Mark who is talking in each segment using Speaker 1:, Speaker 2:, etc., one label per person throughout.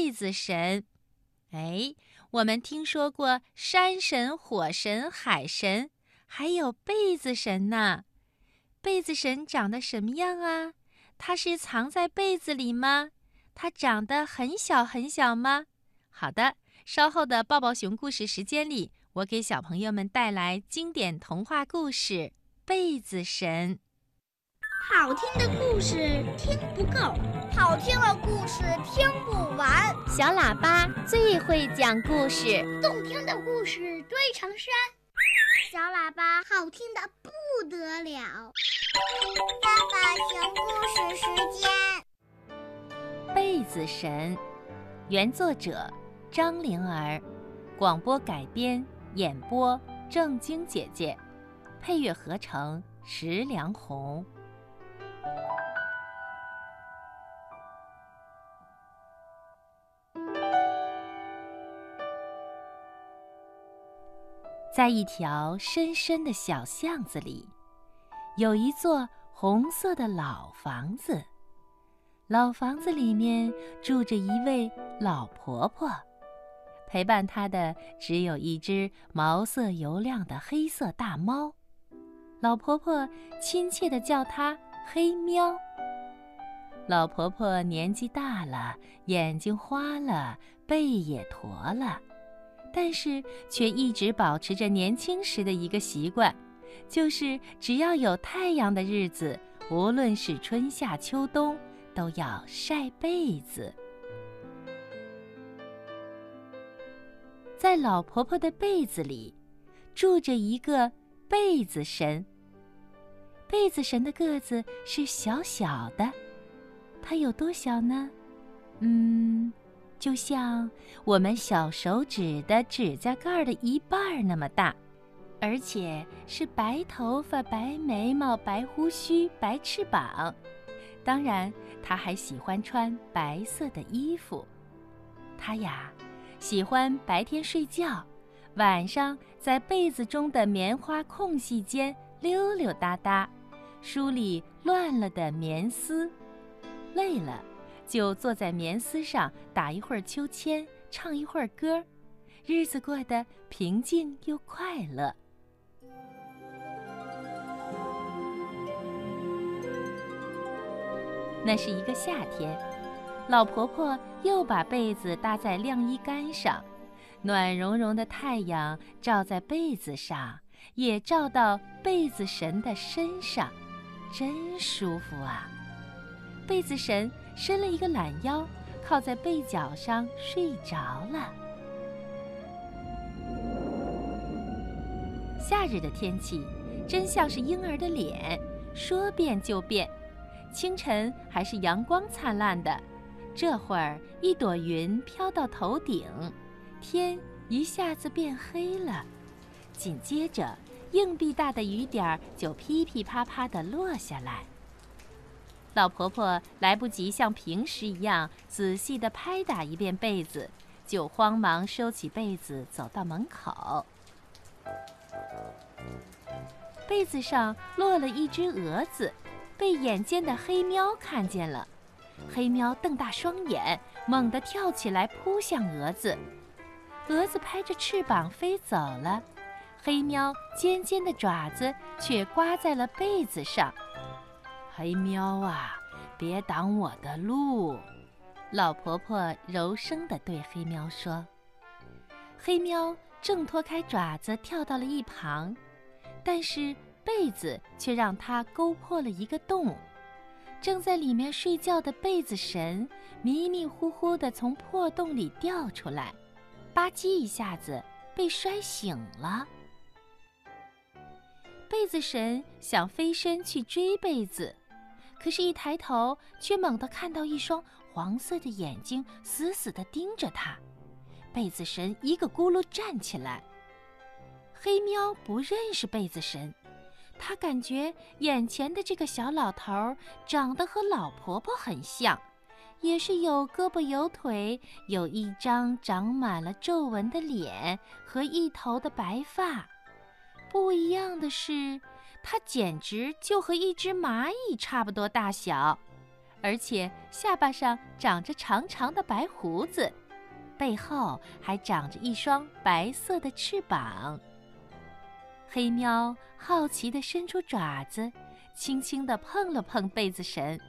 Speaker 1: 被子神。哎，我们听说过山神、火神、海神，还有被子神呢。被子神长得什么样啊？它是藏在被子里吗？它长得很小很小吗？好的，稍后的抱抱熊故事时间里，我给小朋友们带来经典童话故事《被子神》。
Speaker 2: 好听的故事听不够，
Speaker 3: 好听的故事听不完。
Speaker 4: 小喇叭最会讲故事，
Speaker 2: 动听的故事堆成山。
Speaker 3: 小喇叭好听的不得了。爸爸讲故事时
Speaker 1: 间。被子神，原作者张灵儿，广播改编演播郑晶姐姐，配乐合成石良红。在一条深深的小巷子里，有一座红色的老房子。老房子里面住着一位老婆婆，陪伴她的只有一只毛色油亮的黑色大猫。老婆婆亲切地叫它“黑喵”。老婆婆年纪大了，眼睛花了，背也驼了。但是却一直保持着年轻时的一个习惯，就是只要有太阳的日子，无论是春夏秋冬，都要晒被子。在老婆婆的被子里，住着一个被子神。被子神的个子是小小的，它有多小呢？嗯。就像我们小手指的指甲盖的一半那么大，而且是白头发、白眉毛、白胡须、白翅膀。当然，他还喜欢穿白色的衣服。他呀，喜欢白天睡觉，晚上在被子中的棉花空隙间溜溜达达，梳理乱了的棉丝。累了。就坐在棉丝上打一会儿秋千，唱一会儿歌，日子过得平静又快乐。那是一个夏天，老婆婆又把被子搭在晾衣杆上，暖融融的太阳照在被子上，也照到被子神的身上，真舒服啊！被子神。伸了一个懒腰，靠在被角上睡着了。夏日的天气真像是婴儿的脸，说变就变。清晨还是阳光灿烂的，这会儿一朵云飘到头顶，天一下子变黑了。紧接着，硬币大的雨点儿就噼噼啪啪地落下来。老婆婆来不及像平时一样仔细地拍打一遍被子，就慌忙收起被子，走到门口。被子上落了一只蛾子，被眼尖的黑喵看见了。黑喵瞪大双眼，猛地跳起来扑向蛾子。蛾子拍着翅膀飞走了，黑喵尖尖的爪子却刮在了被子上。黑喵啊，别挡我的路！老婆婆柔声地对黑喵说。黑喵挣脱开爪子，跳到了一旁，但是被子却让它勾破了一个洞。正在里面睡觉的被子神迷迷糊糊地从破洞里掉出来，吧唧一下子被摔醒了。被子神想飞身去追被子。可是，一抬头，却猛地看到一双黄色的眼睛死死地盯着他。被子神一个咕噜站起来。黑喵不认识被子神，他感觉眼前的这个小老头长得和老婆婆很像，也是有胳膊有腿，有一张长满了皱纹的脸和一头的白发。不一样的是。它简直就和一只蚂蚁差不多大小，而且下巴上长着长长的白胡子，背后还长着一双白色的翅膀。黑喵好奇地伸出爪子，轻轻地碰了碰被子神，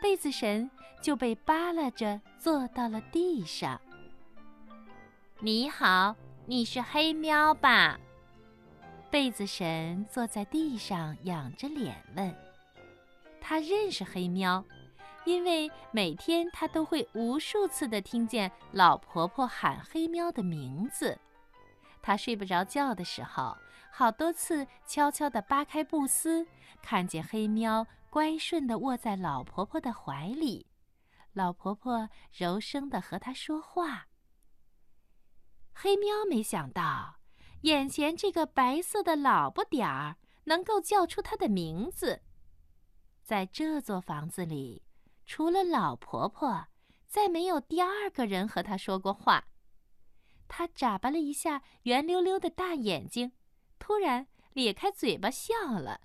Speaker 1: 被子神就被扒拉着坐到了地上。
Speaker 4: 你好，你是黑喵吧？
Speaker 1: 被子神坐在地上，仰着脸问。他认识黑喵，因为每天他都会无数次的听见老婆婆喊黑喵的名字。他睡不着觉的时候，好多次悄悄地扒开布丝，看见黑喵乖顺地卧在老婆婆的怀里，老婆婆柔声地和他说话。黑喵没想到，眼前这个白色的老不点儿能够叫出他的名字。在这座房子里，除了老婆婆，再没有第二个人和他说过话。他眨巴了一下圆溜溜的大眼睛，突然咧开嘴巴笑了。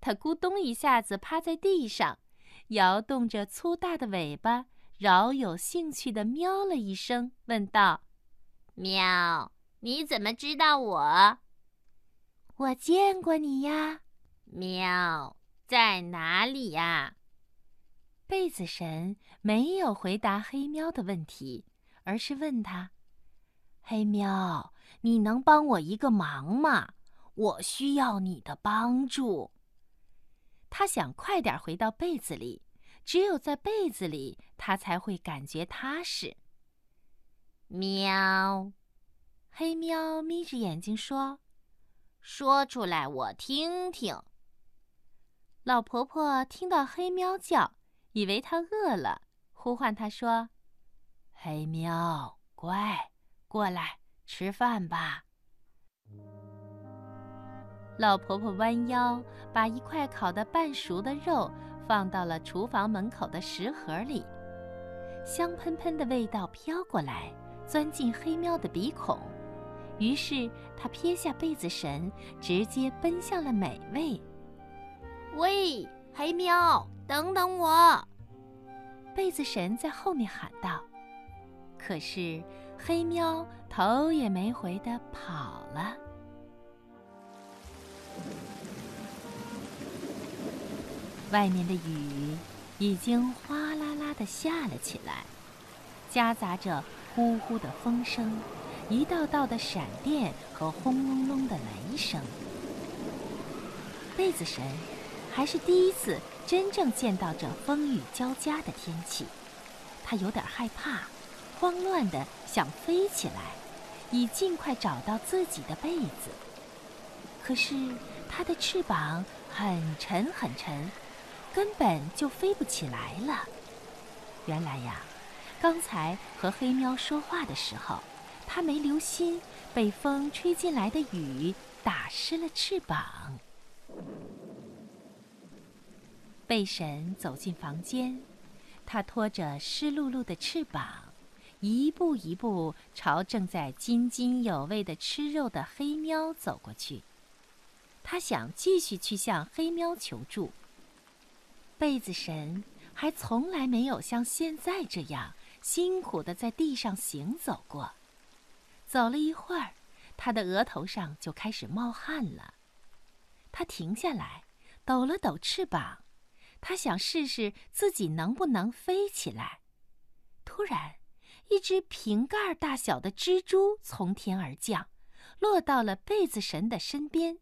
Speaker 1: 他咕咚一下子趴在地上，摇动着粗大的尾巴，饶有兴趣地喵了一声，问道：“
Speaker 4: 喵，你怎么知道我？
Speaker 1: 我见过你呀，
Speaker 4: 喵。”在哪里呀？
Speaker 1: 被子神没有回答黑喵的问题，而是问他：“黑喵，你能帮我一个忙吗？我需要你的帮助。”他想快点回到被子里，只有在被子里，他才会感觉踏实。
Speaker 4: 喵，
Speaker 1: 黑喵眯着眼睛说：“
Speaker 4: 说出来，我听听。”
Speaker 1: 老婆婆听到黑喵叫，以为它饿了，呼唤它说：“黑喵，乖，过来吃饭吧。”老婆婆弯腰，把一块烤得半熟的肉放到了厨房门口的食盒里，香喷喷的味道飘过来，钻进黑喵的鼻孔，于是他撇下被子神，直接奔向了美味。
Speaker 4: 喂，黑喵，等等我！
Speaker 1: 被子神在后面喊道。可是黑喵头也没回的跑了。外面的雨已经哗啦啦的下了起来，夹杂着呼呼的风声，一道道的闪电和轰隆隆的雷声。被子神。还是第一次真正见到这风雨交加的天气，他有点害怕，慌乱的想飞起来，以尽快找到自己的被子。可是他的翅膀很沉很沉，根本就飞不起来了。原来呀，刚才和黑喵说话的时候，他没留心，被风吹进来的雨打湿了翅膀。贝神走进房间，他拖着湿漉漉的翅膀，一步一步朝正在津津有味的吃肉的黑喵走过去。他想继续去向黑喵求助。贝子神还从来没有像现在这样辛苦的在地上行走过。走了一会儿，他的额头上就开始冒汗了。他停下来，抖了抖翅膀。他想试试自己能不能飞起来。突然，一只瓶盖大小的蜘蛛从天而降，落到了被子神的身边。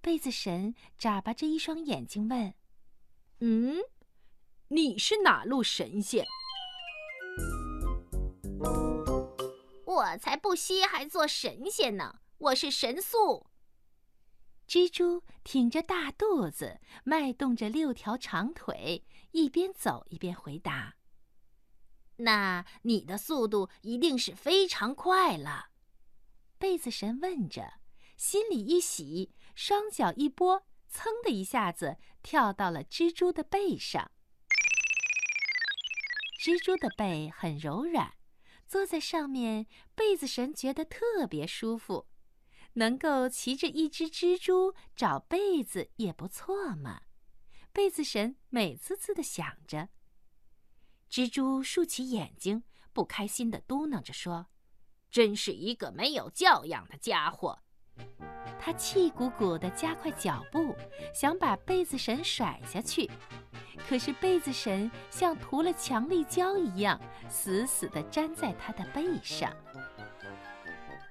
Speaker 1: 被子神眨巴着一双眼睛问：“
Speaker 5: 嗯，你是哪路神仙？”“
Speaker 4: 我才不稀罕做神仙呢！我是神速。”
Speaker 1: 蜘蛛挺着大肚子，迈动着六条长腿，一边走一边回答：“
Speaker 4: 那你的速度一定是非常快了。”
Speaker 1: 被子神问着，心里一喜，双脚一拨，噌的一下子跳到了蜘蛛的背上。蜘蛛的背很柔软，坐在上面，被子神觉得特别舒服。能够骑着一只蜘蛛找被子也不错嘛。被子神美滋滋的想着。蜘蛛竖起眼睛，不开心的嘟囔着说：“
Speaker 4: 真是一个没有教养的家伙。”
Speaker 1: 他气鼓鼓地加快脚步，想把被子神甩下去，可是被子神像涂了强力胶一样，死死地粘在他的背上。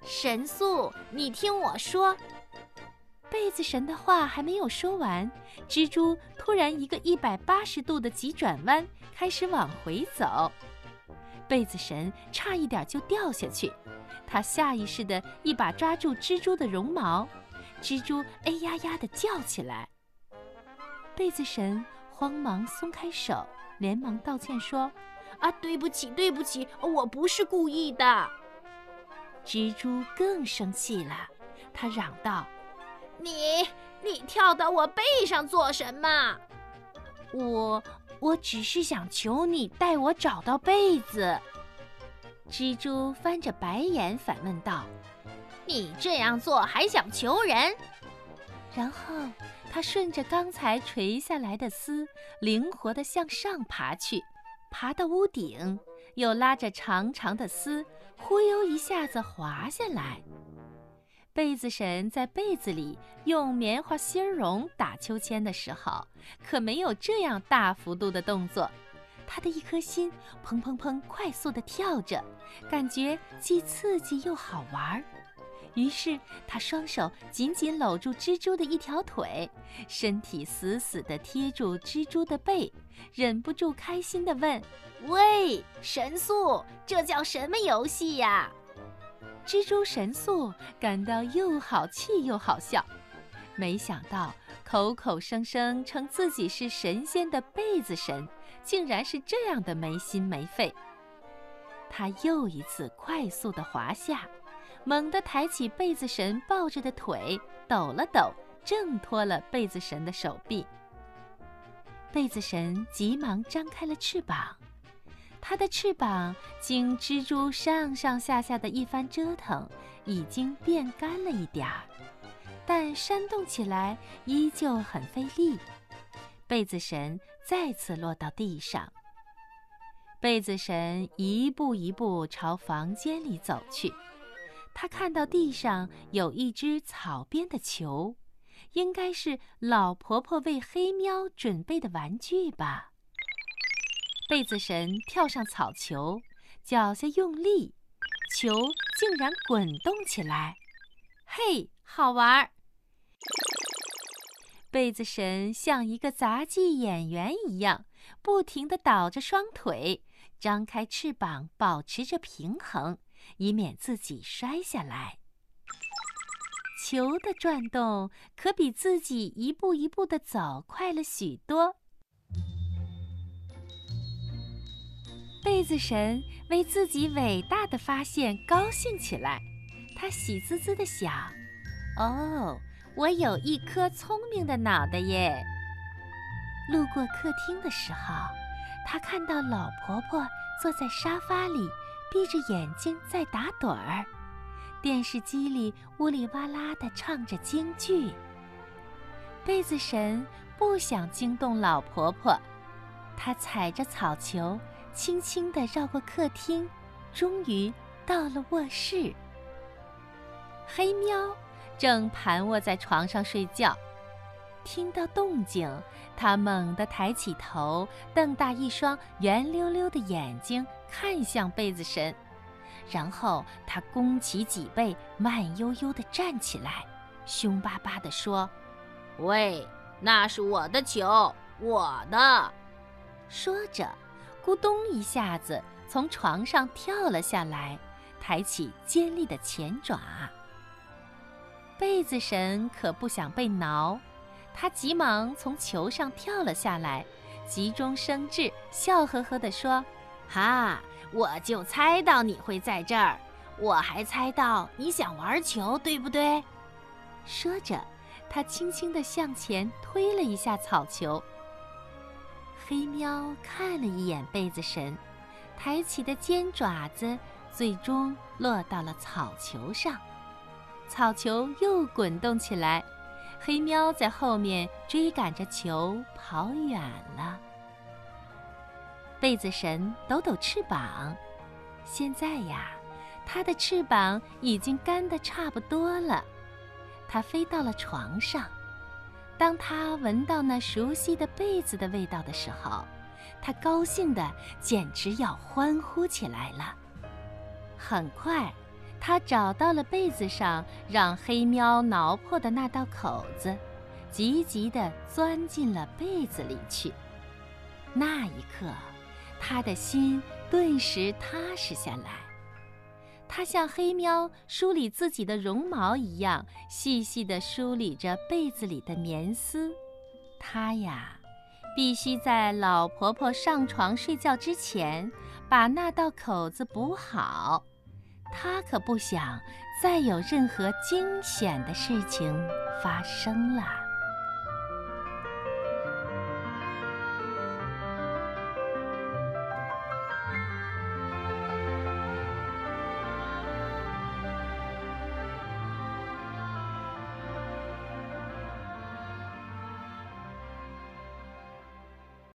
Speaker 4: 神速，你听我说。
Speaker 1: 被子神的话还没有说完，蜘蛛突然一个一百八十度的急转弯，开始往回走。被子神差一点就掉下去，他下意识地一把抓住蜘蛛的绒毛，蜘蛛哎呀呀地叫起来。被子神慌忙松开手，连忙道歉说：“
Speaker 4: 啊，对不起，对不起，我不是故意的。”
Speaker 1: 蜘蛛更生气了，他嚷道。
Speaker 4: 你你跳到我背上做什么？
Speaker 1: 我我只是想求你带我找到被子。蜘蛛翻着白眼反问道：“
Speaker 4: 你这样做还想求人？”
Speaker 1: 然后他顺着刚才垂下来的丝，灵活地向上爬去，爬到屋顶，又拉着长长的丝，忽悠一下子滑下来。被子神在被子里用棉花芯绒打秋千的时候，可没有这样大幅度的动作。他的一颗心砰砰砰快速地跳着，感觉既刺激又好玩。于是他双手紧紧搂住蜘蛛的一条腿，身体死死地贴住蜘蛛的背，忍不住开心地问：“
Speaker 4: 喂，神速，这叫什么游戏呀？”
Speaker 1: 蜘蛛神速感到又好气又好笑，没想到口口声声称自己是神仙的被子神，竟然是这样的没心没肺。他又一次快速地滑下，猛地抬起被子神抱着的腿，抖了抖，挣脱了被子神的手臂。被子神急忙张开了翅膀。它的翅膀经蜘蛛上上下下的一番折腾，已经变干了一点儿，但扇动起来依旧很费力。被子神再次落到地上。被子神一步一步朝房间里走去，他看到地上有一只草编的球，应该是老婆婆为黑喵准备的玩具吧。被子神跳上草球，脚下用力，球竟然滚动起来。嘿，好玩儿！被子神像一个杂技演员一样，不停地倒着双腿，张开翅膀，保持着平衡，以免自己摔下来。球的转动可比自己一步一步的走快了许多。被子神为自己伟大的发现高兴起来，他喜滋滋地想：“哦，我有一颗聪明的脑袋耶！”路过客厅的时候，他看到老婆婆坐在沙发里，闭着眼睛在打盹儿，电视机里呜里哇啦地唱着京剧。被子神不想惊动老婆婆，他踩着草球。轻轻地绕过客厅，终于到了卧室。黑喵正盘卧在床上睡觉，听到动静，它猛地抬起头，瞪大一双圆溜溜的眼睛看向被子神，然后它弓起脊背，慢悠悠地站起来，凶巴巴地说：“
Speaker 4: 喂，那是我的球，我的。”
Speaker 1: 说着。咕咚一下子从床上跳了下来，抬起尖利的前爪。被子神可不想被挠，他急忙从球上跳了下来，急中生智，笑呵呵地说：“
Speaker 4: 哈，我就猜到你会在这儿，我还猜到你想玩球，对不对？”
Speaker 1: 说着，他轻轻地向前推了一下草球。黑喵看了一眼被子神，抬起的尖爪子最终落到了草球上，草球又滚动起来。黑喵在后面追赶着球跑远了。被子神抖抖翅膀，现在呀，它的翅膀已经干得差不多了。它飞到了床上。当它闻到那熟悉的被子的味道的时候，它高兴的简直要欢呼起来了。很快。他找到了被子上让黑喵挠破的那道口子，急急地钻进了被子里去。那一刻，他的心顿时踏实下来。他像黑喵梳理自己的绒毛一样，细细地梳理着被子里的棉丝。他呀，必须在老婆婆上床睡觉之前，把那道口子补好。他可不想再有任何惊险的事情发生了。